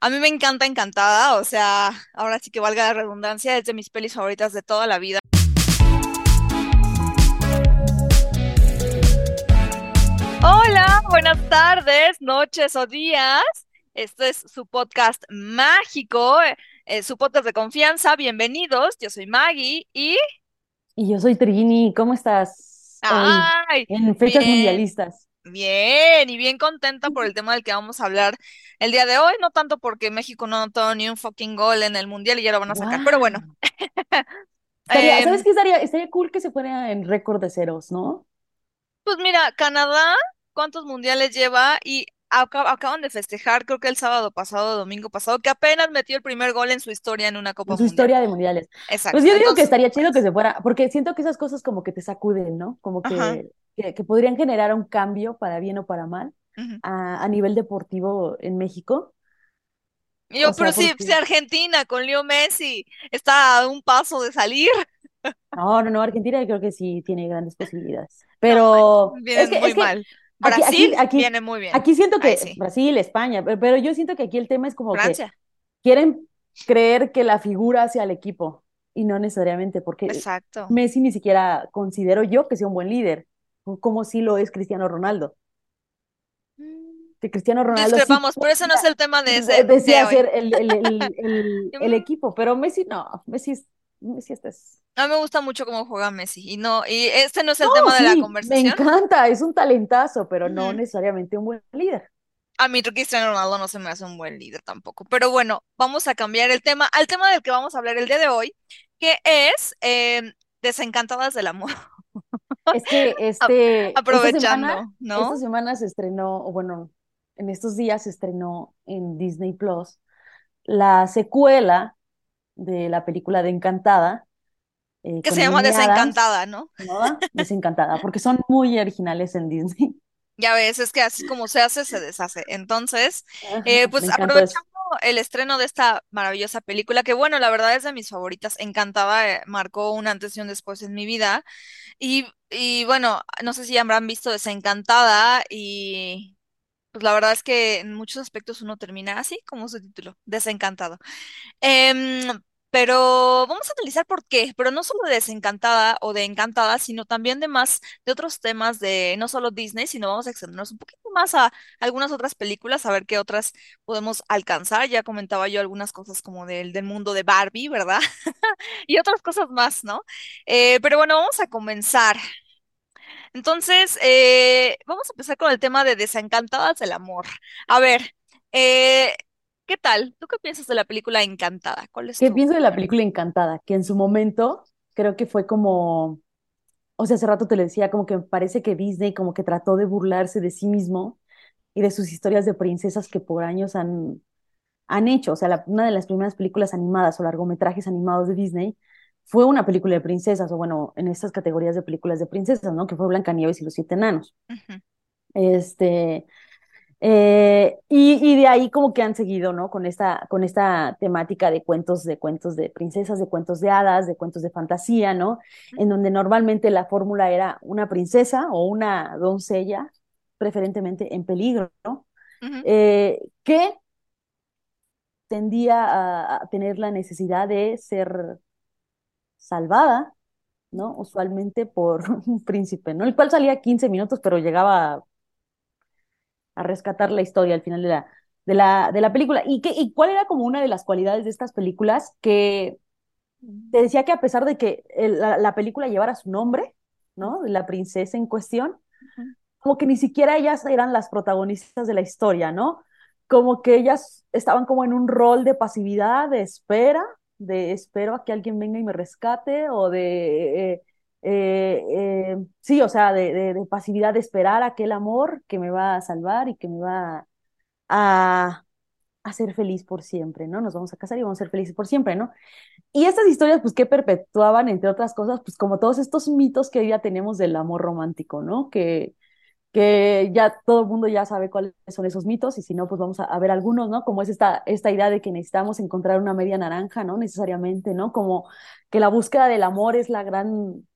A mí me encanta Encantada, o sea, ahora sí que valga la redundancia, es de mis pelis favoritas de toda la vida. Hola, buenas tardes, noches o días. Esto es su podcast mágico, eh, su podcast de confianza. Bienvenidos, yo soy Maggie y... Y yo soy Trini, ¿cómo estás hoy ¡Ay! en fechas Bien, mundialistas? Bien y bien contenta por el tema del que vamos a hablar el día de hoy, no tanto porque México no anotó ni un fucking gol en el mundial y ya lo van a sacar, pero bueno. Estaría, ¿sabes Em, qué estaría? Estaría cool que se fuera en récord de ceros, ¿no? Pues mira, Canadá, ¿cuántos mundiales lleva? Y aca- acaban de festejar, creo que el sábado pasado, domingo pasado, que apenas metió el primer gol en su historia en una Copa En su Mundial. historia de mundiales. Pues Exacto. yo digo que estaría chido que se fuera, porque siento que esas cosas como que te sacuden, ¿no? Como ajá. Que, que, que podrían generar un cambio para bien o para mal a, a nivel deportivo en México. Yo, O pero sea, si, si porque Argentina con Leo Messi está a un paso de salir, No, no, no, Argentina creo que sí tiene grandes posibilidades. no Pero manches, es vienen que, muy es que mal. Brasil aquí, aquí, viene muy bien. aquí siento que sí. Brasil, España, pe- pero yo siento que aquí el tema es como que Francia. quieren creer que la figura hacia el equipo y no necesariamente, porque Exacto. Messi ni siquiera considero yo que sea un buen líder, como si lo es Cristiano Ronaldo. Mm, Que Cristiano Ronaldo sí Discrepamos, pero ese no es el tema de, ese, decía de ser el, el, el, el, el equipo, pero Messi no, Messi es, Messi este es A mí me gusta mucho cómo juega Messi y no, y este no es No, el tema de la sí, me conversación. encanta, es un talentazo, pero no necesariamente un buen líder. A mí Cristiano Ronaldo no se me hace un buen líder tampoco. Pero bueno, vamos a cambiar el tema al tema del que vamos a hablar el día de hoy, que es em, Desencantadas del amor. Es que este, esta semana, aprovechando, esta ¿no? semana se estrenó, o bueno, en estos días se estrenó en Disney Plus la secuela de la película de Encantada, eh, Que se llama Amy Adams, Desencantada, ¿no? ¿no? Desencantada, porque son muy originales en Disney. Ya ves, es que así como se hace, se deshace. Entonces, eh, pues aprovechando el estreno de esta maravillosa película, que bueno, la verdad es de mis favoritas, Encantada, eh, marcó un antes y un después en mi vida. Y, y bueno, no sé si habrán visto Desencantada y pues la verdad es que en muchos aspectos uno termina así como su título, desencantado. Em, pero vamos a analizar por qué, pero no solo de Desencantada o de Encantada, sino también de más, de otros temas de no solo Disney, sino vamos a extendernos un poquito más a algunas otras películas, a ver qué otras podemos alcanzar. Ya comentaba yo algunas cosas como del, del mundo de Barbie, ¿verdad? Y otras cosas más, ¿no? Eh, pero bueno, vamos a comenzar. Entonces, eh, vamos a empezar con el tema de Desencantadas del amor. A ver, eh, ¿qué tal? ¿Tú qué piensas de la película Encantada? ¿Cuál es ¿Qué tu pienso de la película Encantada? Que en su momento creo que fue como O sea, hace rato te lo decía, como que me parece que Disney como que trató de burlarse de sí mismo y de sus historias de princesas que por años han, han hecho. O sea, la- una de las primeras películas animadas o largometrajes animados de Disney fue una película de princesas, o bueno, en estas categorías de películas de princesas, ¿no? Que fue Blancanieves y los siete enanos. Este, eh, y, y de ahí como que han seguido, ¿no? Con esta, con esta temática de cuentos, de cuentos de princesas, de cuentos de hadas, de cuentos de fantasía, ¿no? En donde normalmente la fórmula era una princesa o una doncella, preferentemente en peligro, ¿no? Eh, que tendía a, a tener la necesidad de ser salvada, ¿no? Usualmente por un príncipe, ¿no? El cual salía 15 minutos, pero llegaba a rescatar la historia al final de la, de la, de la película. ¿Y, qué, ¿Y cuál era como una de las cualidades de estas películas? Que te decía que a pesar de que el, la, la, película llevara su nombre, ¿no? La princesa en cuestión, ujú, como que ni siquiera ellas eran las protagonistas de la historia, ¿no? Como que ellas estaban como en un rol de pasividad, de espera, de espero a que alguien venga y me rescate, o de, eh, eh, eh, sí, o sea, de, de, pasividad de esperar aquel amor que me va a salvar y que me va a, a ser feliz por siempre, ¿no? Nos vamos a casar y vamos a ser felices por siempre, ¿no? Y estas historias, pues, que perpetuaban, entre otras cosas, pues, como todos estos mitos que hoy ya tenemos del amor romántico, ¿no? Que, que ya todo el mundo ya sabe cuáles son esos mitos, y si no, pues vamos a, a ver algunos, ¿no? Como es esta, esta idea de que necesitamos encontrar una media naranja, ¿no? Necesariamente, ¿no? Como que la búsqueda del amor es la gran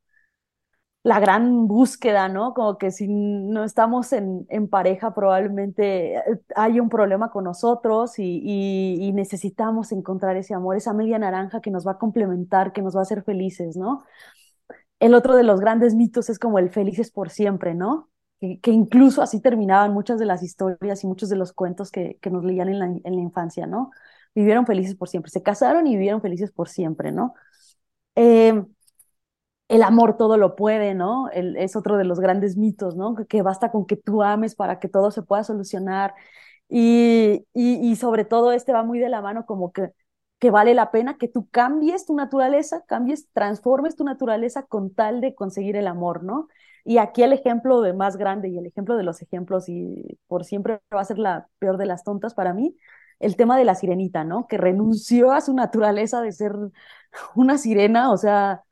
la gran búsqueda, ¿no? Como que si no estamos en, pareja, probablemente eh, hay un problema con nosotros y, necesitamos encontrar ese amor, esa media naranja que nos va a complementar, que nos va a hacer felices, ¿no? El otro de los grandes mitos es como el felices por siempre, ¿no? Que, que incluso así terminaban muchas de las historias y muchos de los cuentos que, que nos leían en la, en la infancia, ¿no? Vivieron felices por siempre, se casaron y vivieron felices por siempre, ¿no? Eh, el amor todo lo puede, ¿no? Es otro de los grandes mitos, ¿no? Que, que, basta con que tú ames para que todo se pueda solucionar. Y, y, y, sobre todo este va muy de la mano como que, que vale la pena que tú cambies tu naturaleza, cambies, transformes tu naturaleza con tal de conseguir el amor, ¿no? Y aquí el ejemplo de más grande y el ejemplo de los ejemplos, y por siempre va a ser la peor de las tontas para mí, el tema de la sirenita, ¿no? Que renunció a su naturaleza de ser una sirena, o sea,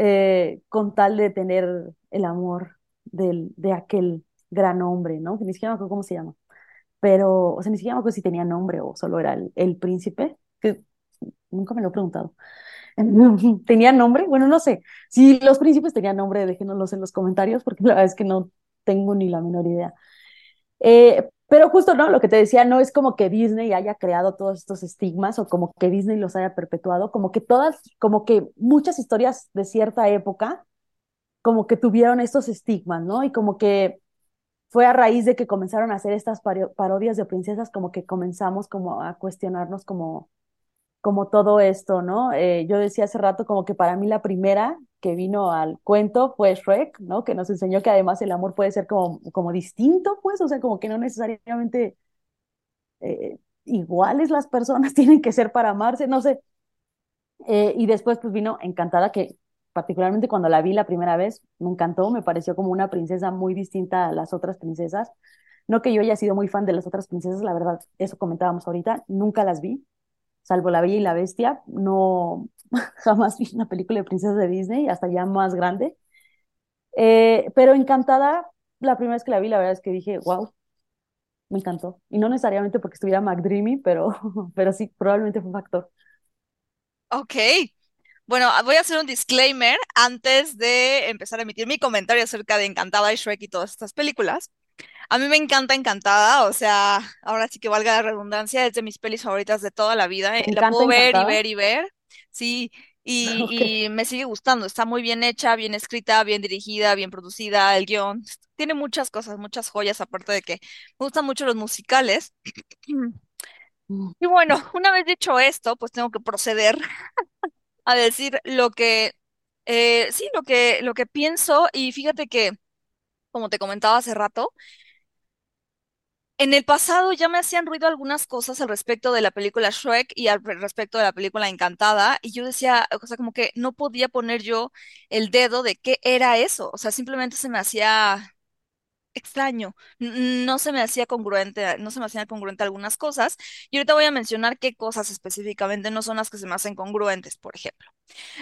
eh, con tal de tener el amor del, de aquel gran hombre, ¿no? Que ni siquiera me acuerdo cómo se llama, pero, o sea, ni siquiera me acuerdo si tenía nombre o solo era el, príncipe, que nunca me lo he preguntado. ¿Tenía nombre? Bueno, no sé. Si los príncipes tenían nombre, déjenoslos en los comentarios, porque la verdad es que no tengo ni la menor idea. Eh, pero justo, ¿no? Lo que te decía, no es como que Disney haya creado todos estos estigmas o como que Disney los haya perpetuado, como que todas, como que muchas historias de cierta época, como que tuvieron estos estigmas, ¿no? Y como que fue a raíz de que comenzaron a hacer estas parodias de princesas, como que comenzamos como a cuestionarnos como como todo esto, ¿no? Eh, yo decía hace rato como que para mí la primera que vino al cuento fue Shrek, ¿no? Que nos enseñó que además el amor puede ser como, como distinto, pues, o sea, como que no necesariamente eh, iguales las personas tienen que ser para amarse, no sé. Eh, y después pues vino Encantada, que particularmente cuando la vi la primera vez, me encantó, me pareció como una princesa muy distinta a las otras princesas. No que yo haya sido muy fan de las otras princesas, la verdad, eso comentábamos ahorita, nunca las vi, salvo La Bella y la Bestia, no jamás vi una película de princesas de Disney, hasta ya más grande. Eh, pero Encantada, la primera vez que la vi, la verdad es que dije, wow, me encantó. Y no necesariamente porque estuviera McDreamy, pero, pero sí, probablemente fue un factor. Ok. Bueno, voy a hacer un disclaimer antes de empezar a emitir mi comentario acerca de Encantada y Shrek y todas estas películas. A mí me encanta Encantada, o sea, ahora sí que valga la redundancia, es de mis pelis favoritas de toda la vida. eh, Me La puedo ver y ver y ver, sí, y, y me sigue gustando. Está muy bien hecha, bien escrita, bien dirigida, bien producida, el guion. Tiene muchas cosas, muchas joyas, aparte de que me gustan mucho los musicales. Mm. Y bueno, una vez dicho esto, pues tengo que proceder a decir lo que, eh, sí, lo que, lo que pienso. Y fíjate que, como te comentaba hace rato, En el pasado ya me hacían ruido algunas cosas al respecto de la película Shrek y al re- respecto de la película Encantada, y yo decía, o sea, como que no podía poner yo el dedo de qué era eso, o sea, simplemente se me hacía extraño, no se me hacía congruente, no se me hacían congruentes algunas cosas, y ahorita voy a mencionar qué cosas específicamente no son las que se me hacen congruentes, por ejemplo.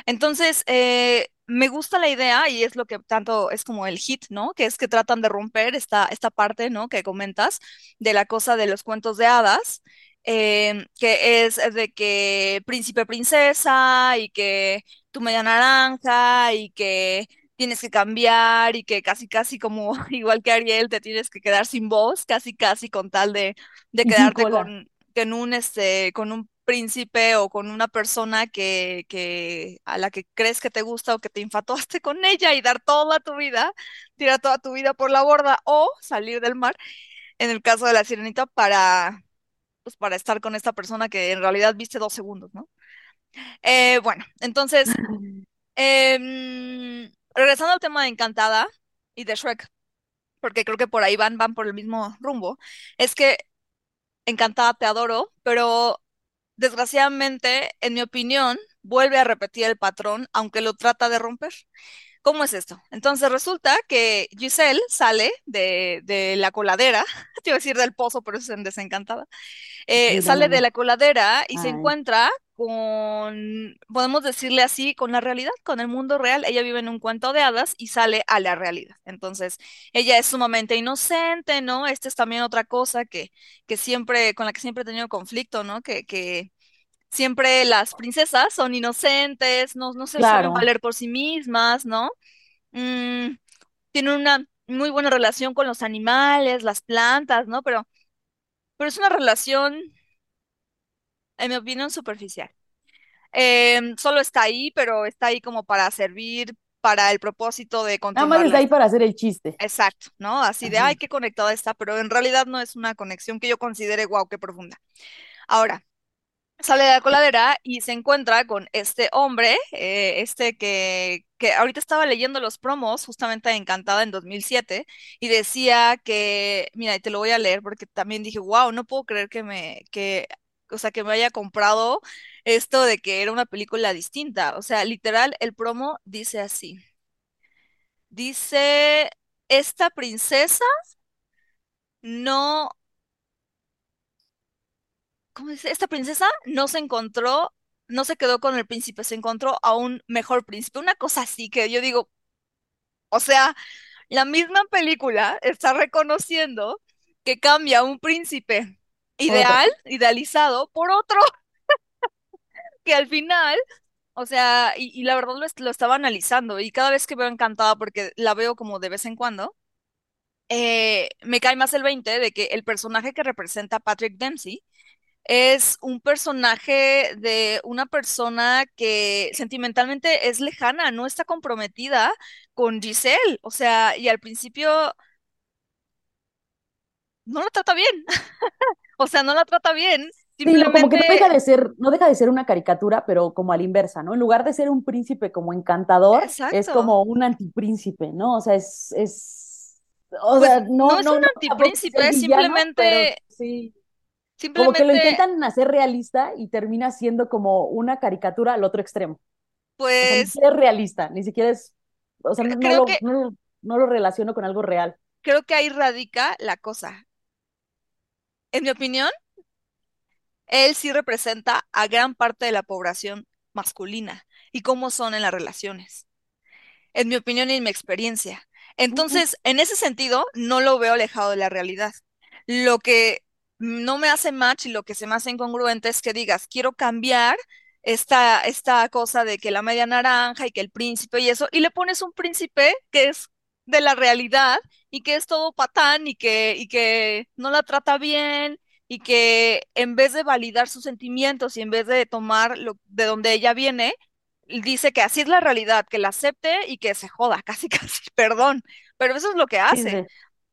Entonces, eh, me gusta la idea y es lo que tanto es como el hit, ¿no? Que es que tratan de romper esta, esta parte, ¿no? Que comentas de la cosa de los cuentos de hadas, em, que es de que príncipe, princesa y que tu media naranja y que tienes que cambiar y que casi, casi como igual que Ariel te tienes que quedar sin voz, casi, casi con tal de, de quedarte con, con un, este, con un príncipe o con una persona que, que a la que crees que te gusta o que te infatuaste con ella y dar toda tu vida, tirar toda tu vida por la borda o salir del mar, en el caso de la sirenita, para, pues, para estar con esta persona que en realidad viste dos segundos, ¿no? Eh, bueno, entonces, em, regresando al tema de Encantada y de Shrek, porque creo que por ahí van, van por el mismo rumbo, es que Encantada te adoro, pero Desgraciadamente, en mi opinión, vuelve a repetir el patrón, aunque lo trata de romper. ¿Cómo es esto? Entonces resulta que Giselle sale de, de la coladera, te iba a decir del pozo, pero es en Desencantada, eh, sale de la coladera y se encuentra con, podemos decirle así, con la realidad, con el mundo real. Ella vive en un cuento de hadas y sale a la realidad. Entonces, ella es sumamente inocente, ¿no? Esta es también otra cosa que, que siempre, con la que siempre he tenido conflicto, ¿no? Que, que siempre las princesas son inocentes, no, no se saben claro. valer por sí mismas, ¿no? mm, tiene una muy buena relación con los animales, las plantas, ¿no? Pero, pero es una relación, en mi opinión, superficial. Em, solo está ahí, pero está ahí como para servir para el propósito de Nada más continuar está ahí para hacer el chiste. Exacto, ¿no? Así de, ay, qué conectada está, pero en realidad no es una conexión que yo considere, wow, qué profunda. Ahora, sale de la coladera y se encuentra con este hombre, eh, este que, que ahorita estaba leyendo los promos, justamente Encantada en 2007, y decía que, mira, y te lo voy a leer porque también dije, wow, no puedo creer que me, que, o sea, que me haya comprado esto de que era una película distinta. O sea, literal, el promo dice así. Dice, esta princesa no, ¿cómo dice? Esta princesa no se encontró, no se quedó con el príncipe, se encontró a un mejor príncipe. Una cosa así que yo digo, o sea, la misma película está reconociendo que cambia un príncipe Ideal, idealizado, por otro que al final, o sea, y, y la verdad lo, lo estaba analizando y cada vez que veo Encantada, porque la veo como de vez en cuando, eh, me cae más el 20 de que el personaje que representa Patrick Dempsey Es un personaje de una persona que sentimentalmente es lejana, no está comprometida con Giselle. O sea, y al principio no la trata bien. O sea, no la trata bien. Sí, como que no deja Simplemente, de ser, no deja de ser una caricatura, pero como a la inversa, ¿no? En lugar de ser un príncipe como encantador, es como un antipríncipe, ¿no? O sea, es, es, o Pues sea, no no, es un no, antipríncipe, es pero simplemente, sí, como que lo simplemente, intentan hacer realista y termina siendo como una caricatura al otro extremo. O sea, ni pues siquiera es realista, ni siquiera es, o sea, lo, que, no lo relaciono con algo real. creo que ahí radica la cosa. En mi opinión, él sí representa a gran parte de la población masculina y cómo son en las relaciones. en mi opinión y en mi experiencia. Entonces, en ese sentido, no lo veo alejado de la realidad. Lo que no me hace match y lo que se me hace incongruente es que digas, quiero cambiar esta, esta cosa de que la media naranja y que el príncipe y eso, y le pones un príncipe que es de la realidad y que es todo patán y que, y que no la trata bien y que en vez de validar sus sentimientos y en vez de tomar lo, de donde ella viene, dice que así es la realidad, que la acepte y que se joda, casi, casi, perdón, pero eso es lo que hace. sí,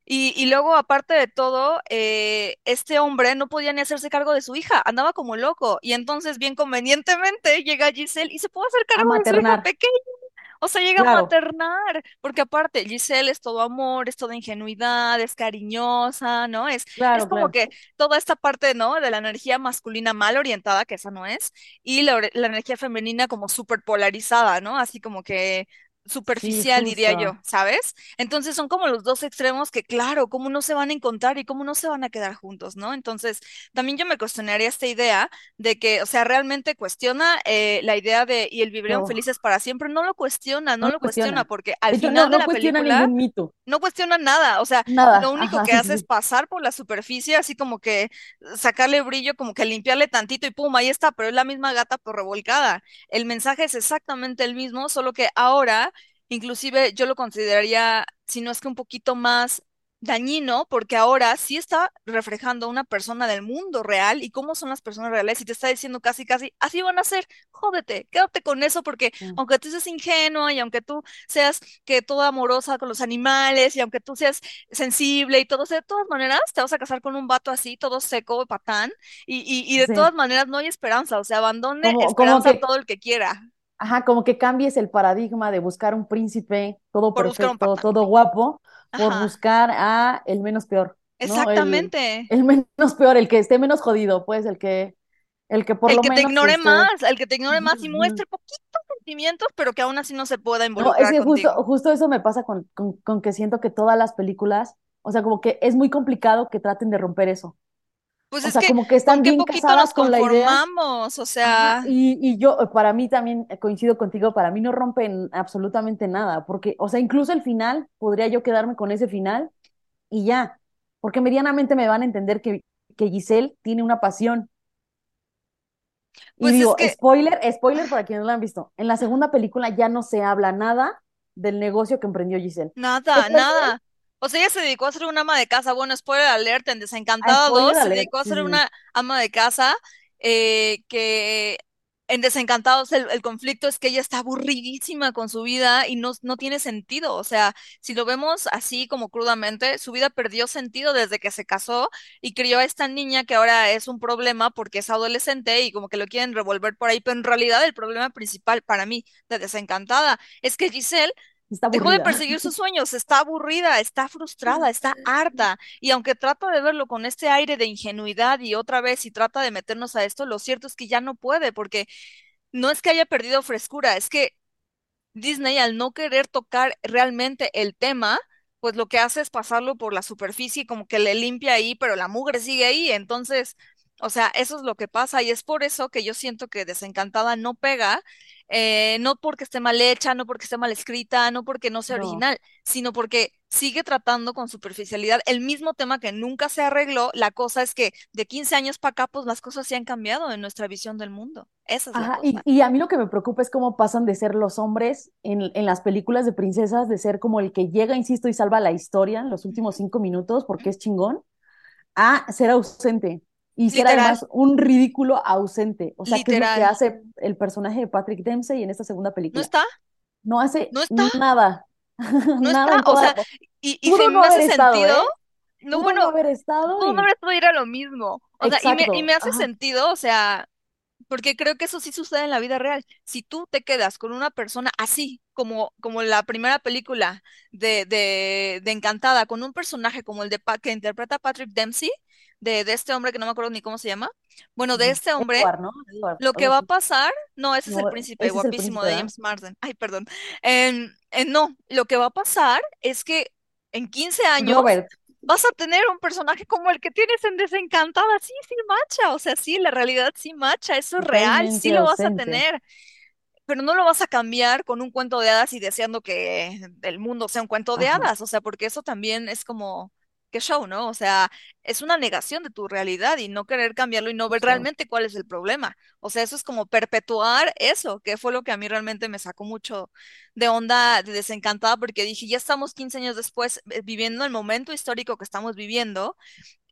Y, y luego, aparte de todo, eh, este hombre no podía ni hacerse cargo de su hija, andaba como loco. Y entonces, bien convenientemente, llega Giselle y se puede hacer a cargo de su hija pequeña. O sea, llega a maternar, porque aparte Giselle es todo amor, es toda ingenuidad, es cariñosa, ¿no? Es, como claro. que toda esta parte, ¿no? De la energía masculina mal orientada, que esa no es, y la, la energía femenina como súper polarizada, ¿no? Así como que Sí, superficial, diría yo. ¿sabes? Entonces son como los dos extremos que, claro, cómo no se van a encontrar y cómo no se van a quedar juntos, ¿no? Entonces, también yo me cuestionaría esta idea de que, o sea, realmente cuestiona eh, la idea de y el vivirán No, felices para siempre, no lo cuestiona, no no lo lo cuestiona, cuestiona. porque al hecho, no, final de la cuestiona película ningún mito. no cuestiona nada, o sea, lo Nada. único Ajá, que sí, sí, hace es pasar por la superficie, así como que sacarle brillo, como que limpiarle tantito y pum, ahí está, pero es la misma gata por revolcada. El mensaje es exactamente el mismo, solo que ahora, inclusive yo lo consideraría, si no es que un poquito más dañino, porque ahora sí está reflejando una persona del mundo real y cómo son las personas reales y te está diciendo casi, casi, así van a ser, jódete, quédate con eso porque Sí, aunque tú seas ingenua y aunque tú seas que toda amorosa con los animales y aunque tú seas sensible y todo, de todas maneras te vas a casar con un vato así, todo seco, patán, y, y, y de sí. todas maneras no hay esperanza, o sea, abandone Como, como esperanza a que, todo el que quiera ajá, como que cambies el paradigma de buscar un príncipe todo por perfecto, todo guapo, por buscar a el menos peor, ¿no? El, exactamente. el menos peor, el que esté menos jodido, pues, el que, el que por El lo que te ignore esté. más, el que te ignore más y muestre poquitos sentimientos, pero que aún así no se pueda No, es involucrar que justo, justo eso me pasa con, con, con que siento que todas las películas, o sea, como que es muy complicado que traten de romper eso. Pues O es sea, que como que están bien casadas con la idea. o sea, y, y yo, para mí también eh, coincido contigo, para mí no rompen absolutamente nada, porque, o sea, incluso el final, podría yo quedarme con ese final y ya, porque medianamente me van a entender que, que Giselle tiene una pasión. Y pues es digo, que spoiler, spoiler para quienes no la han visto, en la segunda película ya no se habla nada del negocio que emprendió Giselle. ¿Qué Nada, nada. O sea, ella se dedicó a ser una ama de casa. Bueno, spoiler alert, en Desencantada spoiler 2 se dedicó a ser una ama de casa eh, que en Desencantados el, el conflicto es que ella está aburridísima con su vida y no, no tiene sentido. O sea, si lo vemos así como crudamente, su vida perdió sentido desde que se casó y crió a esta niña que ahora es un problema porque es adolescente y como que lo quieren revolver por ahí. Pero en realidad el problema principal para mí de Desencantada es que Giselle Está Dejó de perseguir sus sueños, está aburrida, está frustrada, está harta. Y aunque trata de verlo con este aire de ingenuidad y otra vez y trata de meternos a esto, lo cierto es que ya no puede, porque no es que haya perdido frescura, es que Disney, al no querer tocar realmente el tema, pues lo que hace es pasarlo por la superficie, como que le limpia ahí, pero la mugre sigue ahí. Entonces, o sea, eso es lo que pasa y es por eso que yo siento que Desencantada no pega, eh, no porque esté mal hecha, no porque esté mal escrita, no porque no sea No. original, sino porque sigue tratando con superficialidad el mismo tema que nunca se arregló. La cosa es que de 15 años para acá, pues las cosas se han cambiado en nuestra visión del mundo. Esa es la Ajá, y, cosa. y a mí lo que me preocupa es cómo pasan de ser los hombres en, en las películas de princesas, de ser como el que llega, insisto, y salva la historia en los últimos cinco minutos porque es chingón, a ser ausente y ser Literal, además un ridículo ausente. O sea, ¿qué es lo que hace el personaje de Patrick Dempsey en esta segunda ¿No película? está? No hace No está, nada, no nada está, o sea, y, y si no me haber hace estado, sentido, ¿eh? no, Pudo no bueno, haber estado no y... esto ir a lo mismo, o sea, y me, y me hace ajá, sentido, o sea, porque creo que eso sí sucede en la vida real. Si tú te quedas con una persona así, como, como la primera película de, de, de Encantada, con un personaje como el de Pa- que interpreta Patrick Dempsey, de, de este hombre que no me acuerdo ni cómo se llama, bueno, de este hombre Edward, ¿no? Edward, lo que va a pasar, no, ese es el príncipe el guapísimo príncipe, de. James Marsden. Ay, perdón. Em, eh, no, lo que va a pasar es que en 15 años Robert, vas a tener un personaje como el que tienes en Desencantada. Sí, sí macha, o sea, sí, la realidad sí macha, eso es real, sí lo vas a tener pero no lo vas a cambiar con un cuento de hadas y deseando que el mundo sea un cuento de Ajá, hadas, o sea, porque eso también es como, qué show, ¿no? O sea, es una negación de tu realidad y no querer cambiarlo y no ver realmente cuál es el problema. O sea, eso es como perpetuar eso, que fue lo que a mí realmente me sacó mucho de onda, de desencantada, porque dije, ya estamos 15 años después eh, viviendo el momento histórico que estamos viviendo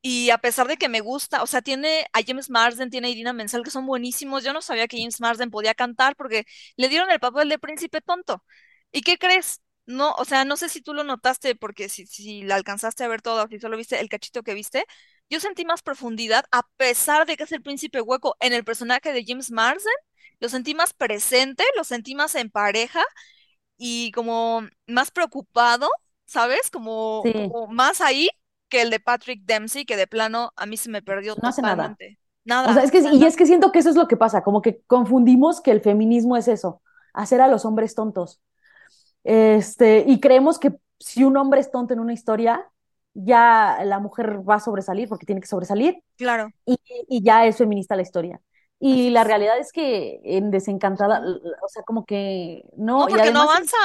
y a pesar de que me gusta, o sea, tiene a James Marsden, tiene a Idina Menzel, que son buenísimos. Yo no sabía que James Marsden podía cantar porque le dieron el papel de príncipe tonto. ¿Y qué crees? No, o sea, no sé si tú lo notaste, porque si, si la alcanzaste a ver todo, si solo viste el cachito que viste, yo sentí más profundidad, a pesar de que es el príncipe hueco en el personaje de James Marsden, lo sentí más presente, lo sentí más en pareja y como más preocupado, ¿sabes? Como, Sí, como más ahí que el de Patrick Dempsey, que de plano a mí se me perdió no hace nada. O sea, es que, y nada. es que siento que eso es lo que pasa, como que confundimos que el feminismo es eso, hacer a los hombres tontos. Este, y creemos que si un hombre es tonto en una historia, ya la mujer va a sobresalir porque tiene que sobresalir Claro, y, y ya es feminista la historia. Y la realidad es que en Desencantada, o sea, como que No, no, porque no además avanza.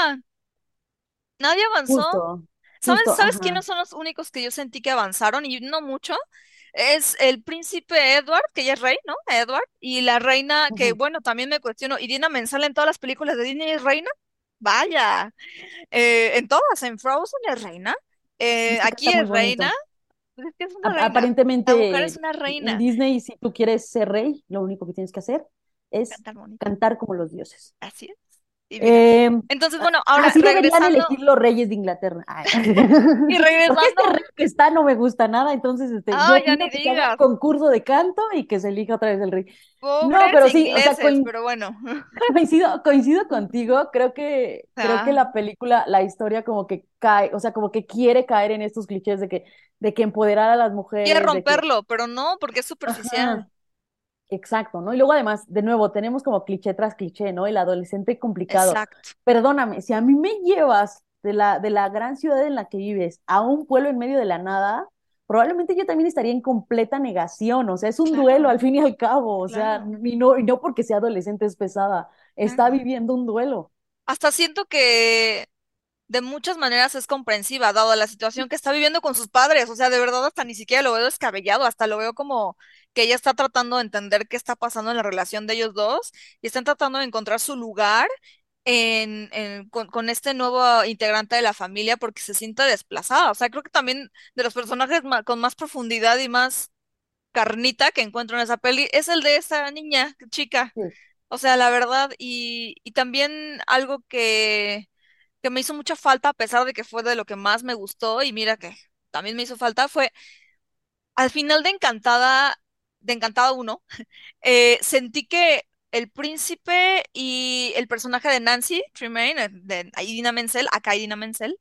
Nadie avanzó. justo, ¿Sabes, justo, sabes ajá, quiénes son los únicos que yo sentí que avanzaron? Y no mucho. Es el príncipe Edward, que ya es rey, ¿no? Edward. Y la reina, que bueno, también me cuestiono. ¿Y Dina Menzel en todas las películas de Disney es reina? Vaya. Eh, en todas, en Frozen es reina. Eh, aquí es reina. Pues es que es una reina. La mujer es aparentemente en. Disney, si tú quieres ser rey, lo único que tienes que hacer es cantar como los dioses. Así es. Eh, Entonces, bueno, ahora así deberían regresando elegir los reyes de Inglaterra. Ay. y Porque este regresando. rey que está no me gusta nada, entonces este, yo ya opino ni que se haga un digas. concurso de canto y que se elija otra vez el rey. No, pero sí, o sea, coin- pero bueno. coincido, coincido contigo, creo que, creo que Ah, la película, la historia como que cae, o sea, como que quiere caer en estos clichés de que, de que empoderar a las quiere mujeres, que, romperlo, pero no, porque es superficial. ajá, Exacto, ¿no? Y luego además, de nuevo, tenemos como cliché tras cliché, ¿no? El adolescente complicado. Exacto. Perdóname, si a mí me llevas de la, de la gran ciudad en la que vives a un pueblo en medio de la nada, probablemente yo también estaría en completa negación, o sea, es un duelo al fin y al cabo, o sea, y no, y no porque sea adolescente es pesada, está claro. viviendo un duelo. Hasta siento que de muchas maneras es comprensiva, dado la situación que está viviendo con sus padres. O sea, de verdad, hasta ni siquiera lo veo descabellado, hasta lo veo como que ella está tratando de entender qué está pasando en la relación de ellos dos y están tratando de encontrar su lugar en, en- con, con este nuevo integrante de la familia porque se siente desplazada. O sea, creo que también de los personajes con más profundidad y más carnita que encuentro en esa peli es el de esa niña, chica. Sí. O sea, la verdad, y, y también algo que, que me hizo mucha falta, a pesar de que fue de lo que más me gustó, y mira que también me hizo falta, fue al final de Encantada, de Encantada uno eh, sentí que el príncipe y el personaje de Nancy Tremaine, eh, de Idina Menzel, acá Idina Menzel,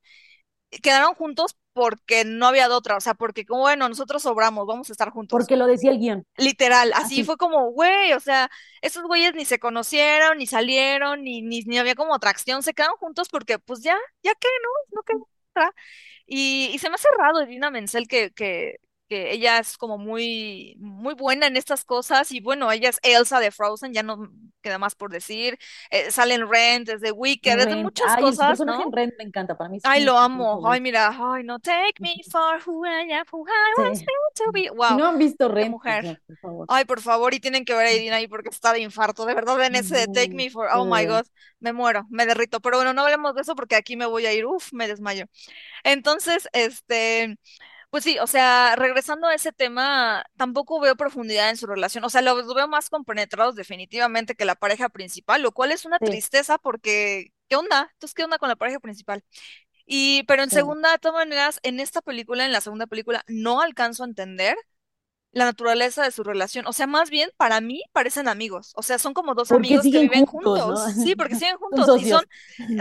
quedaron juntos porque no había de otra, o sea, porque como bueno, nosotros sobramos, vamos a estar juntos. Porque lo decía el guion, Literal, así así. fue como, güey, o sea, esos güeyes ni se conocieron, ni salieron, ni, ni, ni había como atracción, se quedaron juntos porque pues ya, ya que no, no quedó otra. Y, y se me hace raro Irina Menzel que, que, que ella es como muy, muy buena en estas cosas y bueno, ella es Elsa de Frozen, ya no queda más por decir, eh, sale en Rent, desde Wicked, desde muchas Ay, cosas, ¿no? en Rent me encanta, para mí Ay, lo amo, ay, mira, ay, no, take me for who I am, who I was Sí. to be, Si wow, no han visto Rent, pues mujer. por favor. Ay, por favor, y tienen que ver a Irina ahí porque está de infarto. De verdad, en ese de Take Me for, oh my God, me muero, me derrito. Pero bueno, no hablemos de eso porque aquí me voy a ir, uf, me desmayo. Entonces, este, pues sí, o sea, regresando a ese tema, tampoco veo profundidad en su relación. O sea, los veo más compenetrados definitivamente que la pareja principal, lo cual es una sí, tristeza porque, ¿qué onda? Entonces, ¿qué onda con la pareja principal? Y, pero en sí. segunda, de todas maneras, en esta película, en la segunda película, no alcanzo a entender la naturaleza de su relación. O sea, más bien para mí parecen amigos. O sea, son como dos Porque amigos que viven juntos, ¿no? juntos. Sí, porque siguen Son juntos y son,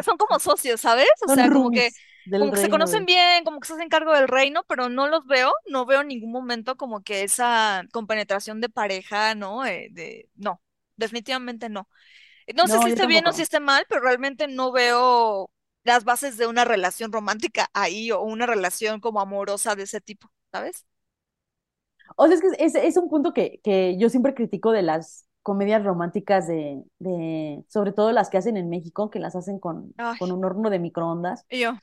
son como socios, ¿sabes? O son sea, como que, como que se conocen bien, como que se hacen cargo del reino, pero no los veo, no veo en ningún momento como que esa compenetración de pareja, ¿no? Eh, de, no, definitivamente no. No sé si esté bien o si esté mal, pero realmente no veo las bases de una relación romántica ahí o una relación como amorosa de ese tipo, ¿sabes? O sea, es que es, es un punto que, que yo siempre critico de las comedias románticas de, de, sobre todo las que hacen en México, que las hacen con, con un horno de microondas. y yo.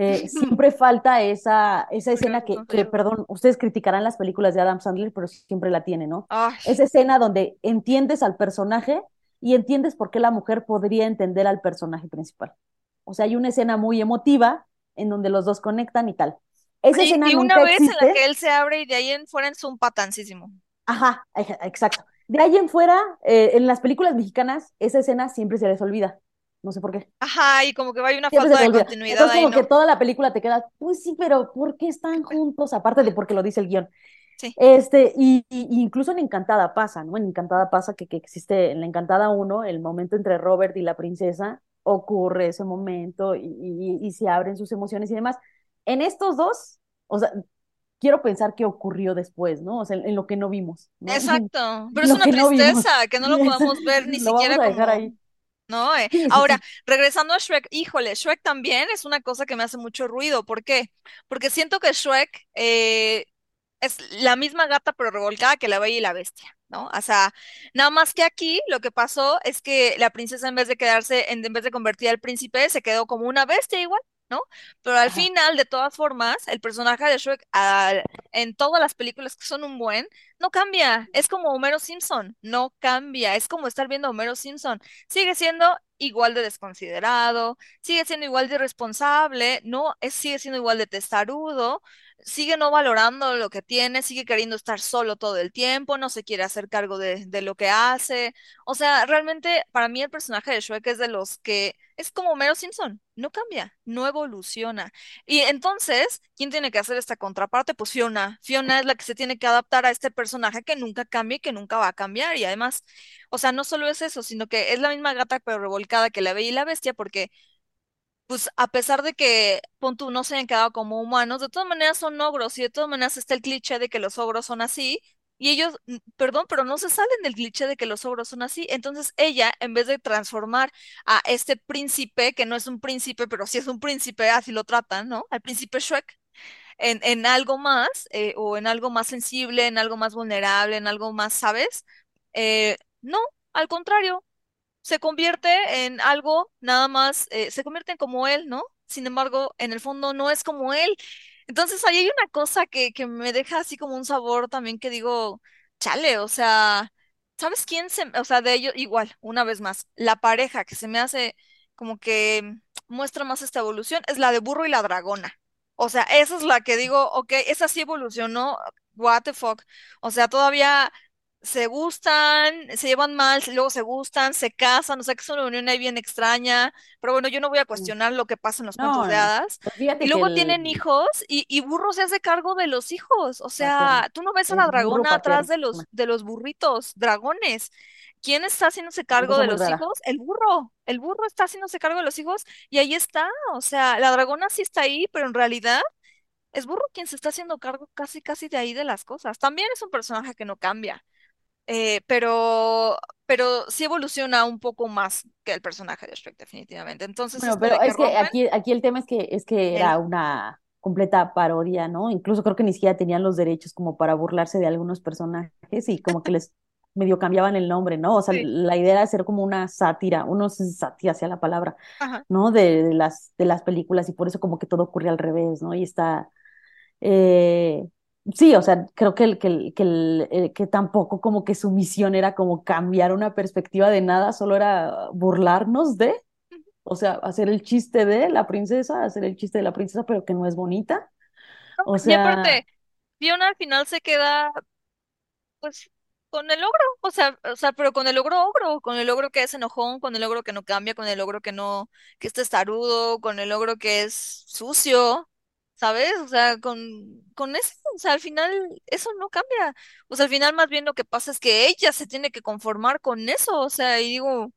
Eh, siempre falta esa, escena que, perdón, ustedes criticarán las películas de Adam Sandler, pero siempre la tiene, ¿no? Ay, Esa escena donde entiendes al personaje y entiendes por qué la mujer podría entender al personaje principal. O sea, hay una escena muy emotiva en donde los dos conectan y tal. Esa Y, escena y una nunca vez en la que él se abre y de ahí en fuera es un patancísimo. Ajá, exacto. De ahí en fuera, eh, en las películas mexicanas, esa escena siempre se les olvida. No sé por qué. Ajá, y como que hay una Siempre falta de continuidad Entonces, ahí, como que toda la película te queda, pues sí, pero ¿por qué están juntos? Aparte de porque lo dice el guion. Sí. Este, y, y- incluso en Encantada pasa, ¿no? En Encantada pasa que, que existe, en la Encantada uno el momento entre Robert y la princesa, ocurre ese momento y, y, y se abren sus emociones y demás. En estos dos, o sea, quiero pensar qué ocurrió después, ¿no? O sea, en, en lo que no vimos, ¿no? Exacto. Pero es lo una que no vimos. tristeza que no lo podemos ver ni Lo vamos siquiera a dejar como ahí. ¿No? Eh, Sí, sí, ahora, sí. regresando a Shrek, híjole, Shrek también es una cosa que me hace mucho ruido. ¿Por qué? Porque siento que Shrek eh, es la misma gata pero revolcada que la Bella y la Bestia, ¿no? O sea, nada más que aquí lo que pasó es que la princesa en vez de quedarse, en, en vez de convertir al príncipe, se quedó como una bestia igual. ¿No? Pero al Ajá. final, de todas formas, el personaje de Shrek al- en todas las películas que son un buen, no cambia. Es como Homero Simpson, no cambia. Es como estar viendo a Homero Simpson sigue siendo igual de desconsiderado, sigue siendo igual de irresponsable, no, es, sigue siendo igual de testarudo, sigue no valorando lo que tiene, sigue queriendo estar solo todo el tiempo, no se quiere hacer cargo de, de lo que hace. O sea, realmente para mí el personaje de Shrek es de los que es como Homero Simpson, no cambia, no evoluciona. Y entonces, ¿quién tiene que hacer esta contraparte? Pues Fiona. Fiona es la que se tiene que adaptar a este personaje que nunca cambia y que nunca va a cambiar. Y además, o sea, no solo es eso, sino que es la misma gata pero revolcada que la Bella y la Bestia, porque, pues, a pesar de que, pon tú, no se hayan quedado como humanos, de todas maneras son ogros y de todas maneras está el cliché de que los ogros son así. Y ellos, perdón, pero no se salen del cliché de que los ogros son así. Entonces ella, en vez de transformar a este príncipe, que no es un príncipe, pero sí es un príncipe, así lo tratan, ¿no? Al príncipe Shrek, en, en algo más, eh, o en algo más sensible, en algo más vulnerable, en algo más, ¿sabes? Eh, no, al contrario se convierte en algo nada más, eh, se convierte en como él, ¿no? Sin embargo, en el fondo no es como él. Entonces ahí hay una cosa que, que me deja así como un sabor también que digo, chale, o sea, ¿sabes quién se, o sea, de ellos, igual, una vez más, la pareja que se me hace como que muestra más esta evolución, es la de Burro y la Dragona. O sea, esa es la que digo, ok, esa sí evolucionó, what the fuck. O sea, todavía se gustan, se llevan mal, luego se gustan, se casan, o sea que es una unión ahí bien extraña, pero bueno, yo no voy a cuestionar lo que pasa en los cuentos No, de hadas. Pues Y luego tienen hijos y, y Burro se hace cargo de los hijos, o sea, tú no ves a la dragona atrás de los, de los burritos, dragones. ¿Quién está haciéndose una cargo de los rara. hijos? El burro. El burro está haciéndose cargo de los hijos y ahí está. O sea, la dragona sí está ahí, pero en realidad es burro quien se está haciendo cargo casi, casi de ahí de las cosas. También es un personaje que no cambia, eh, pero, pero sí evoluciona un poco más que el personaje de Shrek, definitivamente. Entonces, Bueno, pero que es que aquí, aquí el tema es que, es que era una completa parodia, ¿no? Incluso creo que ni siquiera tenían los derechos como para burlarse de algunos personajes y como que les medio cambiaban el nombre, ¿no? O sea, Sí. la idea era hacer como una sátira, uno se sátira hacia la palabra, Ajá. ¿no? De, de las, de las películas y por eso como que todo ocurre al revés, ¿no? Y está, eh, sí, o sea, creo que, el, que, el, que, el, eh, que tampoco como que su misión era como cambiar una perspectiva de nada, solo era burlarnos de, o sea, hacer el chiste de la princesa, hacer el chiste de la princesa, pero que no es bonita. O Y sea, aparte, Fiona al final se queda pues con el ogro, o sea, o sea, pero con el ogro ogro, con el ogro que es enojón, con el ogro que no cambia, con el ogro que no, que es testarudo, con el ogro que es sucio, ¿sabes? O sea, con, con eso, o sea, al final eso no cambia. O sea, al final más bien lo que pasa es que ella se tiene que conformar con eso, o sea, y digo,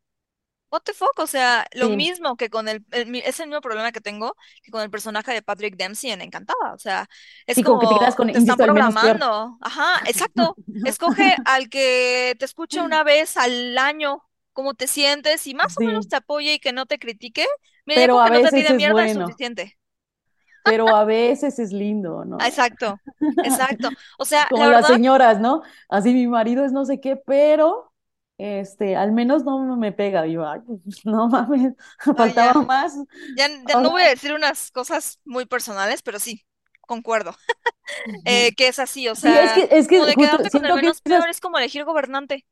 what the fuck, o sea, lo sí, mismo que con el, el mi- es el mismo problema que tengo que con el personaje de Patrick Dempsey en Encantada, o sea, es sí, como que te quedas como con te están programando, ajá, exacto, escoge al que te escuche una vez al año, cómo te sientes y más o menos te apoye y que no te critique, mira, pero a que no te veces tire es mierda es bueno, suficiente. Pero a veces es lindo, ¿no? Exacto, exacto, o sea, como la las verdad, señoras, ¿no? Así mi marido es no sé qué, pero este, al menos no me pega. Yo, pues, no mames, faltaba ya, más. ya, ya no voy a sea, decir unas cosas muy personales, pero sí, concuerdo. eh, que es así, o Sí, es sea, que, es como que de justo quedarte con el menos peor es como elegir gobernante.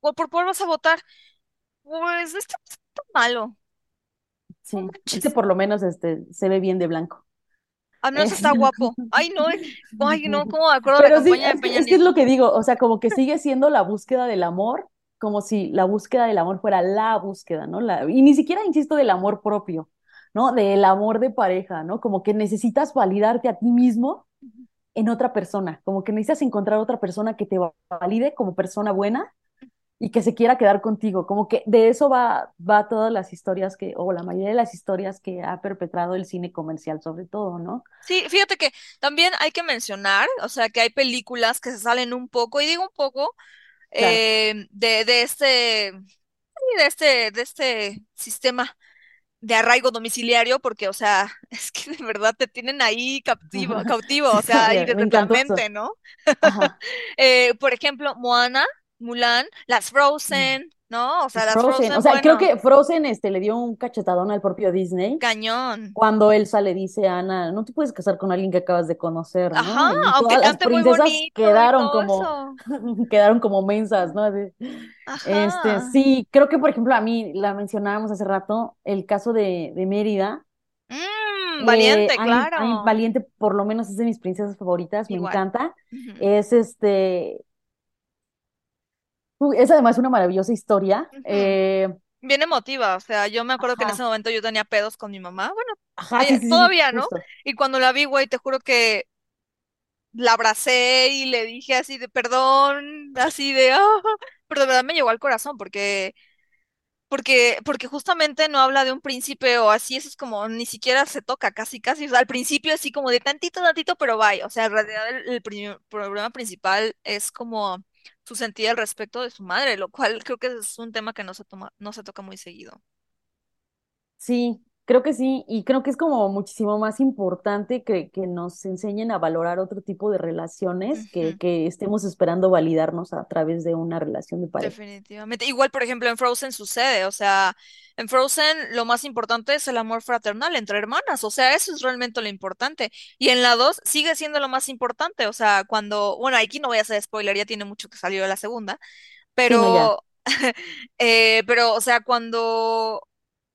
¿O por cuál vas a votar? Pues esto es malo, sí, es que manches. por lo menos este, se ve bien de blanco. Al menos Es- está guapo. Ay, no, eh, ay, no, cómo me acuerdo de la Pero sí, campaña de es que, Peña es que es lo que digo, o sea, como que sigue siendo la búsqueda del amor, como si la búsqueda del amor fuera la búsqueda, ¿no? La, y ni siquiera insisto del amor propio, ¿no? Del amor de pareja, ¿no? Como que necesitas validarte a ti mismo en otra persona, como que necesitas encontrar otra persona que te valide como persona buena y que se quiera quedar contigo, como que de eso va, va todas las historias que, o la mayoría de las historias que ha perpetrado el cine comercial sobre todo, ¿no? Sí, fíjate que también hay que mencionar, o sea, que hay películas que se salen un poco, y digo un poco, Claro. eh, de, de este, sí, de este, de este sistema de arraigo domiciliario, porque, o sea, es que de verdad te tienen ahí captivo, cautivo, Sí, o sea, ahí mente, ¿no? Eh, por ejemplo, Moana, Mulan, las Frozen, ¿no? O sea, las Frozen, o sea, creo que Frozen este, le dio un cachetadón al propio Disney cañón. cuando Elsa le dice a Ana, no te puedes casar con alguien que acabas de conocer, Ajá, aunque las princesas bonito quedaron como, quedaron como mensas, ¿no? Así. Este, Ajá. sí, creo que por ejemplo a mí, la mencionábamos hace rato, el caso de, de Mérida, Mmm, eh, valiente, claro. Valiente por lo menos es de mis princesas favoritas, me encanta. Es este, uy, es además una maravillosa historia. Eh, Bien emotiva, o sea, yo me acuerdo que en ese momento yo tenía pedos con mi mamá, bueno, ajá, sí, ella- sí, sí, todavía, ¿no? justo. Y cuando la vi, güey, te juro que la abracé y le dije así de perdón, así de, ah, pero de verdad me llegó al corazón porque, porque, porque justamente no habla de un príncipe o así, eso es como ni siquiera se toca, casi, casi, o sea, al principio así como de tantito, tantito, pero bye, o sea, en realidad el, problema principal es como su sentido al respecto de su madre, lo cual creo que es un tema que no se toma, no se toca muy seguido. Sí, creo que sí, y creo que es como muchísimo más importante que, que nos enseñen a valorar otro tipo de relaciones que, que estemos esperando validarnos a través de una relación de pareja. Definitivamente. Igual, por ejemplo, en Frozen sucede, o sea, en Frozen lo más importante es el amor fraternal entre hermanas, o sea, eso es realmente lo importante. Y en la 2 sigue siendo lo más importante, o sea, cuando, bueno, aquí no voy a hacer spoiler, ya tiene mucho que salió de la segunda, Sí, no, ya. pero, eh, pero, o sea, cuando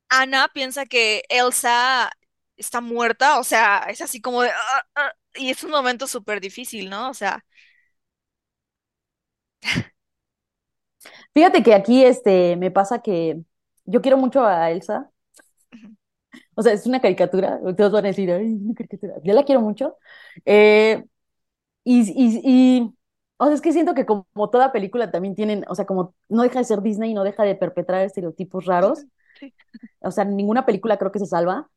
Ana piensa que Elsa está muerta, o sea, es así como de... "Ah, ah", y es un momento súper difícil, ¿no? O sea, Fíjate que aquí este, me pasa que yo quiero mucho a Elsa. ujú, O sea, es una caricatura. Todos van a decir, ay, una caricatura. Yo la quiero mucho. Eh, y, y, y, o sea, es que siento que como toda película también tienen, o sea, como no deja de ser Disney y no deja de perpetrar estereotipos raros. Sí, O sea, ninguna película creo que se salva.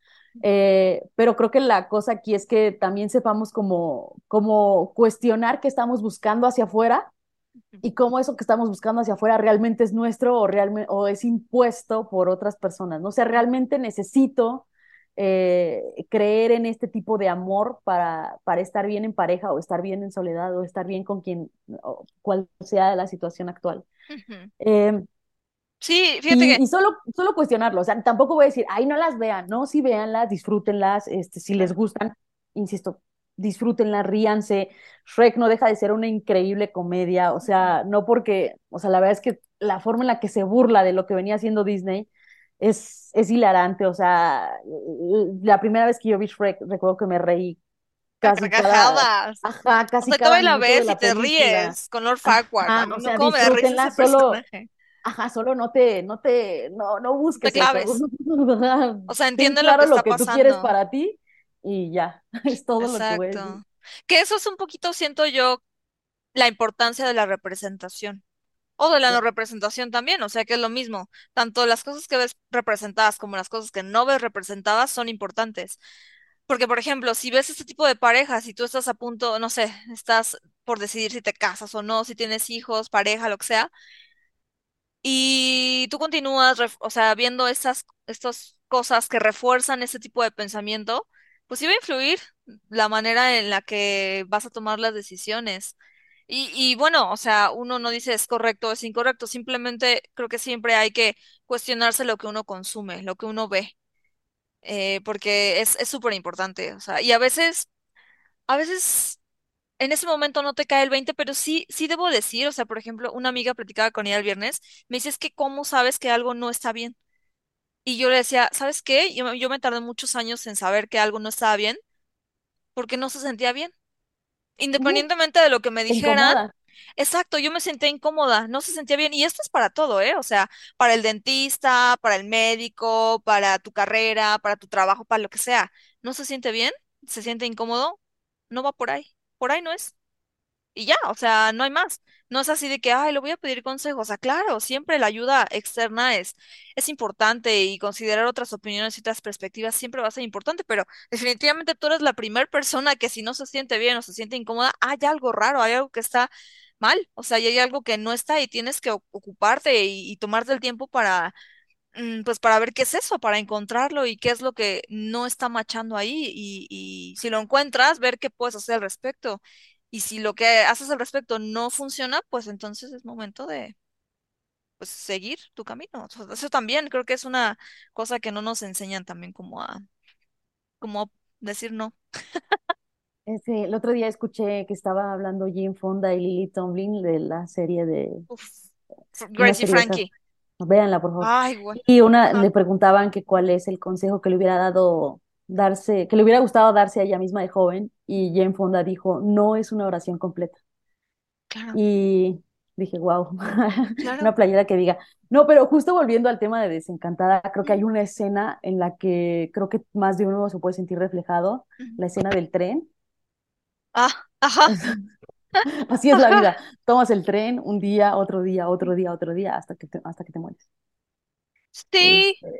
Eh, pero creo que la cosa aquí es que también sepamos como, como cuestionar qué estamos buscando hacia afuera y cómo eso que estamos buscando hacia afuera realmente es nuestro o, realmente, o es impuesto por otras personas. ¿no? O sea, realmente necesito eh, creer en este tipo de amor para, para estar bien en pareja o estar bien en soledad o estar bien con quien, o cual sea la situación actual. Eh, Sí, fíjate que... y, y solo, solo cuestionarlo, o sea, tampoco voy a decir, ay, no las vean, no, sí véanlas, disfrútenlas, este, si les gustan, insisto, disfrútenlas, ríanse. Shrek no deja de ser una increíble comedia, o sea, no porque, o sea, la verdad es que la forma en la que se burla de lo que venía haciendo Disney es, es hilarante, o sea, la primera vez que yo vi Shrek, recuerdo que me reí casi cada, ajá, O casi sea, cada la ves y te película. ríes con Lord Farquaad. Mí o no, sea, cómo me da risa ese disfrútenla, solo personaje. Ajá, solo no te, no te, no, no te busques eso. claves. O sea, entiende lo que claro lo está que tú quieres pasando. para ti y ya, es todo lo que voy a decir. Exacto. Que eso es un poquito, siento yo, la importancia de la representación. O de la no representación también, o sea que es lo mismo. Tanto las cosas que ves representadas como las cosas que no ves representadas son importantes. Porque, por ejemplo, si ves este tipo de parejas y tú estás a punto, no sé, estás por decidir si te casas o no, si tienes hijos, pareja, lo que sea, y tú continúas, o sea, viendo estas, estas cosas que refuerzan ese tipo de pensamiento, pues sí va a influir la manera en la que vas a tomar las decisiones. Y, y bueno, o sea, uno no dice es correcto o es incorrecto, simplemente creo que siempre hay que cuestionarse lo que uno consume, lo que uno ve, eh, porque es, es súper importante, o sea, y a veces, a veces en ese momento no te cae el 20, pero sí, sí debo decir, o sea, por ejemplo, una amiga platicaba con ella el viernes, me dice, es que ¿cómo sabes que algo no está bien? Y yo le decía, ¿sabes qué? Yo, me- yo me tardé muchos años en saber que algo no estaba bien porque no se sentía bien. Independientemente de lo que me dijeran, incomoda. exacto, yo me sentía incómoda, no se sentía bien. Y esto es para todo, ¿eh? O sea, para el dentista, para el médico, para tu carrera, para tu trabajo, para lo que sea. ¿No se siente bien? ¿Se siente incómodo? No va por ahí. Por ahí no es. Y ya, o sea, no hay más. No es así de que, ay, le voy a pedir consejos. O sea, claro, siempre la ayuda externa es, es importante y considerar otras opiniones y otras perspectivas siempre va a ser importante, pero definitivamente tú eres la primera persona que si no se siente bien o se siente incómoda, hay algo raro, hay algo que está mal. O sea, y hay algo que no está y tienes que ocuparte y, y tomarte el tiempo para, pues, para ver qué es eso, para encontrarlo y qué es lo que no está machando ahí y, y si lo encuentras, ver qué puedes hacer al respecto. Y si lo que haces al respecto no funciona, pues entonces es momento de pues, seguir tu camino. Eso también creo que es una cosa que no nos enseñan también como a, como a decir no. Este, el otro día escuché que estaba hablando Jim Fonda y Lily Tomlin de la serie de, Uf. Gracie Frankie. Véanla por favor. Ay. Y una le preguntaban que cuál es el consejo que le hubiera dado darse, que le hubiera gustado darse a ella misma de joven, y Jane Fonda dijo, no es una oración completa. claro, Y dije, wow, claro. una playera que diga. No, pero justo volviendo al tema de Desencantada, creo que hay una escena en la que creo que más de uno se puede sentir reflejado, la escena del tren. Ah, ajá, Así es la vida. Tomas el tren un día, otro día, otro día, otro día, hasta que te, hasta que te mueres. Sí. Este...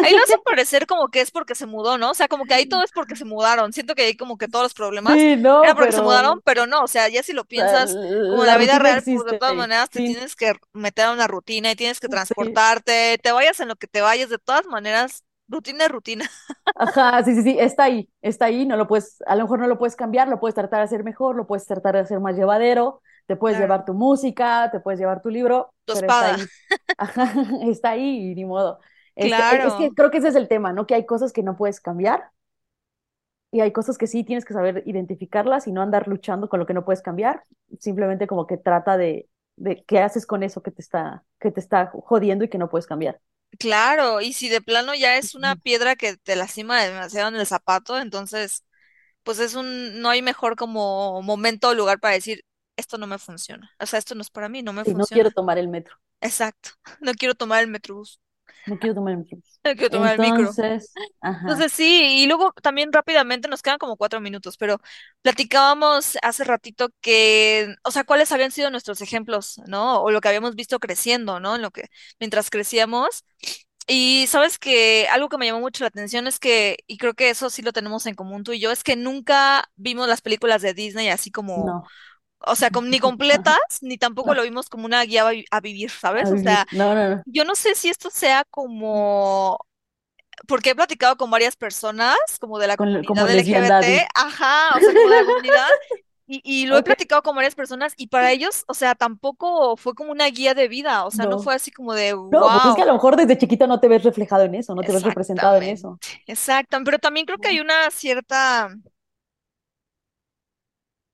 Ahí lo hacen parecer como que es porque se mudó, ¿no? O sea, como que ahí todo es porque se mudaron. Siento que ahí como que todos los problemas Sí, era no, porque se mudaron, pero no, o sea, ya si lo piensas como la la vida real, pues de todas maneras te tienes que meter a una rutina y tienes que Sí. transportarte, te vayas en lo que te vayas, de todas maneras, rutina es rutina. Ajá, sí, sí, sí, está ahí, está ahí, no lo puedes, a lo mejor no lo puedes cambiar, lo puedes tratar de hacer mejor, lo puedes tratar de hacer más llevadero, te puedes Claro. llevar tu música, te puedes llevar tu libro, Tu pero está espada. ahí. Ajá, está ahí y ni modo. Este, e- es que Claro. creo que ese es el tema, ¿no? Que hay cosas que no puedes cambiar y hay cosas que sí tienes que saber identificarlas y no andar luchando con lo que no puedes cambiar, simplemente como que trata de, de qué haces con eso que te está, que te está jodiendo y que no puedes cambiar. Claro, y si de plano ya es una piedra que te lastima demasiado en el zapato, entonces, pues es un, no hay mejor como momento o lugar para decir, esto no me funciona. O sea, esto no es para mí, no me Sí, no quiero funciona. tomar el metro. Exacto. No quiero tomar el metrobús, No quiero tomar el metro. no quiero tomar el micro. Entonces, ajá, Entonces sí, y luego también rápidamente nos quedan como cuatro minutos, pero platicábamos hace ratito que, o sea, cuáles habían sido nuestros ejemplos, ¿no? O lo que habíamos visto creciendo, ¿no? En lo que, mientras crecíamos. Y sabes que algo que me llamó mucho la atención es que, y creo que eso sí lo tenemos en común tú y yo, es que nunca vimos las películas de Disney así como, no. O sea, como, ni completas, ni tampoco lo vimos como una guía a vi- a vivir, ¿sabes? O sea, No, no, no. yo no sé si esto sea como porque he platicado con varias personas, como de la Con, comunidad como. LGBT, ajá, o sea, como de la comunidad, y, y lo he platicado con varias personas, y para ellos, o sea, tampoco fue como una guía de vida, o sea, no fue así como de, No, pues es que a lo mejor desde chiquito no te ves reflejado en eso, no te ves representado en eso. exacto, pero también creo que hay una cierta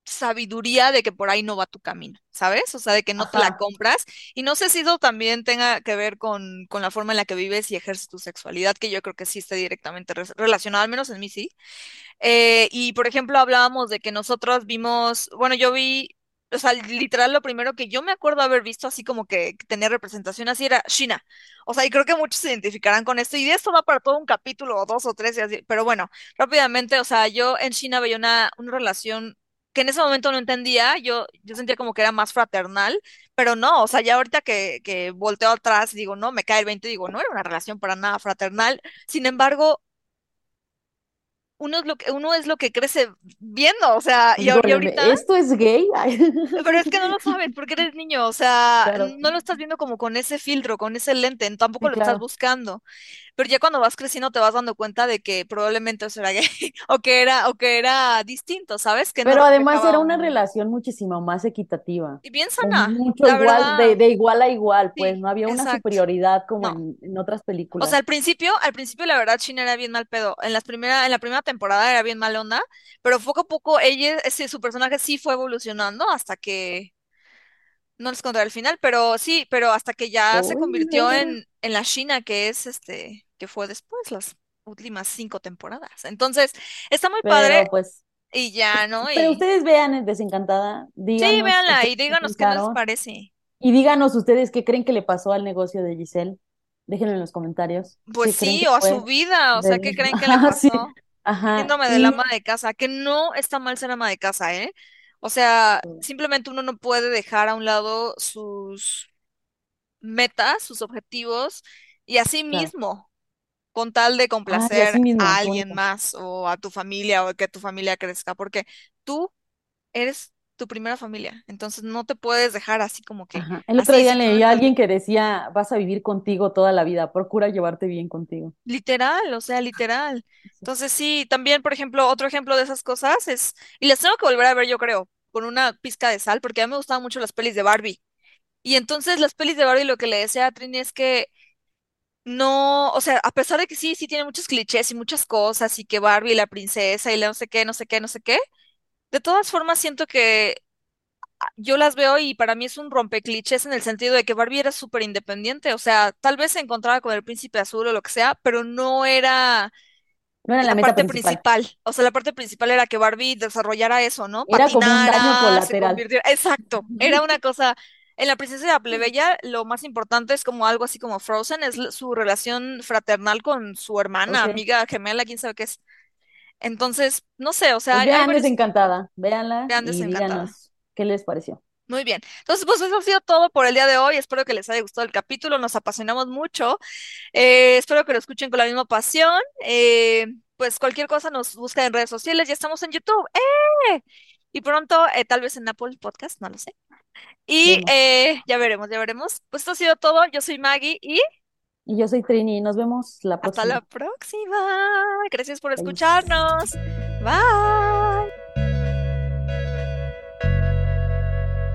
sabiduría de que por ahí no va tu camino, ¿sabes? O sea, de que no te la compras. Y no sé si eso también tenga que ver con, con la forma en la que vives y ejerces tu sexualidad, que yo creo que sí está directamente re- relacionado, al menos en mí sí. Eh, y por ejemplo, hablábamos de que nosotros vimos, bueno, yo vi, o sea, literal lo primero que yo me acuerdo haber visto así como que, que tenía representación así era China. O sea, y creo que muchos se identificarán con esto y de esto va para todo un capítulo o dos o tres y así. Pero bueno, rápidamente, o sea, yo en China veía una, una relación que en ese momento no entendía, yo, yo sentía como que era más fraternal, pero no, o sea, ya ahorita que, que volteo atrás digo, no, me cae el 20 digo, no era una relación para nada fraternal. Sin embargo, uno es lo que, uno es lo que crece viendo, o sea, y, de, ahorita, ¿esto es gay? Ay, pero es que no lo sabes porque eres niño, o sea, Claro, no lo estás viendo como con ese filtro, con ese lente, tampoco sí, lo estás claro. buscando, pero ya cuando vas creciendo te vas dando cuenta de que probablemente eso era gay o que era, o que era distinto, ¿sabes? Que no Pero además reflejaba era una un... relación muchísimo más equitativa, Y bien sana, mucho igual, de, verdad, de igual a igual, pues sí, no había una exacto. superioridad como No. en, en otras O sea, películas. al principio, al principio la verdad China era bien mal pedo. En las primera, en la primera temporada era bien mal onda, pero poco a poco ella, ese, su personaje sí fue evolucionando hasta que, no les contaré el final, pero sí, pero hasta que ya se convirtió en, en la China que es este, que fue después, las últimas cinco temporadas. Entonces, está muy padre pues, y ya, ¿no? pero Y ustedes vean Desencantada, sí, véanla ustedes y qué díganos qué les pensaron parece. y díganos ustedes qué creen que le pasó al negocio de Giselle. Déjenlo en los comentarios. Pues ¿Qué creen sí, que o a su vida, o sea, ¿qué creen que le Ajá, sí, pasó? Ajá. Síndrome del Y ama de casa, que no está mal ser ama de casa, ¿eh? O sea, simplemente uno no puede dejar a un lado sus metas, sus objetivos y así claro. mismo, con tal de Ah, y complacer así a mismo, alguien más o a tu familia o que tu familia crezca, porque tú eres tu primera familia, entonces no te puedes dejar así como que Ajá. El otro día leí a alguien que decía, vas a vivir contigo toda la vida, procura llevarte bien contigo. Literal, o sea, literal. Sí, Entonces sí, también, por ejemplo, otro ejemplo de esas cosas es, y las tengo que volver a ver, yo creo, con una pizca de sal, porque a mí me gustaban mucho las pelis de Barbie. Y entonces las pelis de Barbie lo que le decía a Trini es que no, o sea, a pesar de que sí, sí tiene muchos clichés y muchas cosas, y que Barbie, la princesa, y la no sé qué, no sé qué, no sé qué, de todas formas siento que yo las veo y para mí es un rompeclichés en el sentido de que Barbie era súper independiente, o sea, tal vez se encontraba con el príncipe azul o lo que sea, pero no era No era la parte principal, principal. O sea, la parte principal era que Barbie desarrollara eso, ¿no? era como un daño Patinara, se colateral. convirtiera. Exacto, era una cosa. En La princesa y la plebeya, lo más importante es como algo así como Frozen, es su relación fraternal con su hermana, amiga, gemela, quién sabe qué es. Entonces, no sé, o sea, pues vean varios Desencantada, véanla grandes y desencantada. díganos qué les pareció. Muy bien. Entonces, pues eso ha sido todo por el día de hoy. Espero que les haya gustado el capítulo. Nos apasionamos mucho. Eh, espero que lo escuchen con la misma pasión. Eh, pues cualquier cosa nos busca en redes sociales. Ya estamos en YouTube. ¡Eh! Y pronto, eh, tal vez en Apple Podcast, no lo sé. Y eh, ya veremos, ya veremos. Pues esto ha sido todo. Yo soy Maggie y Y yo soy Trini, nos vemos la hasta la próxima. próxima. Gracias por escucharnos. Bye.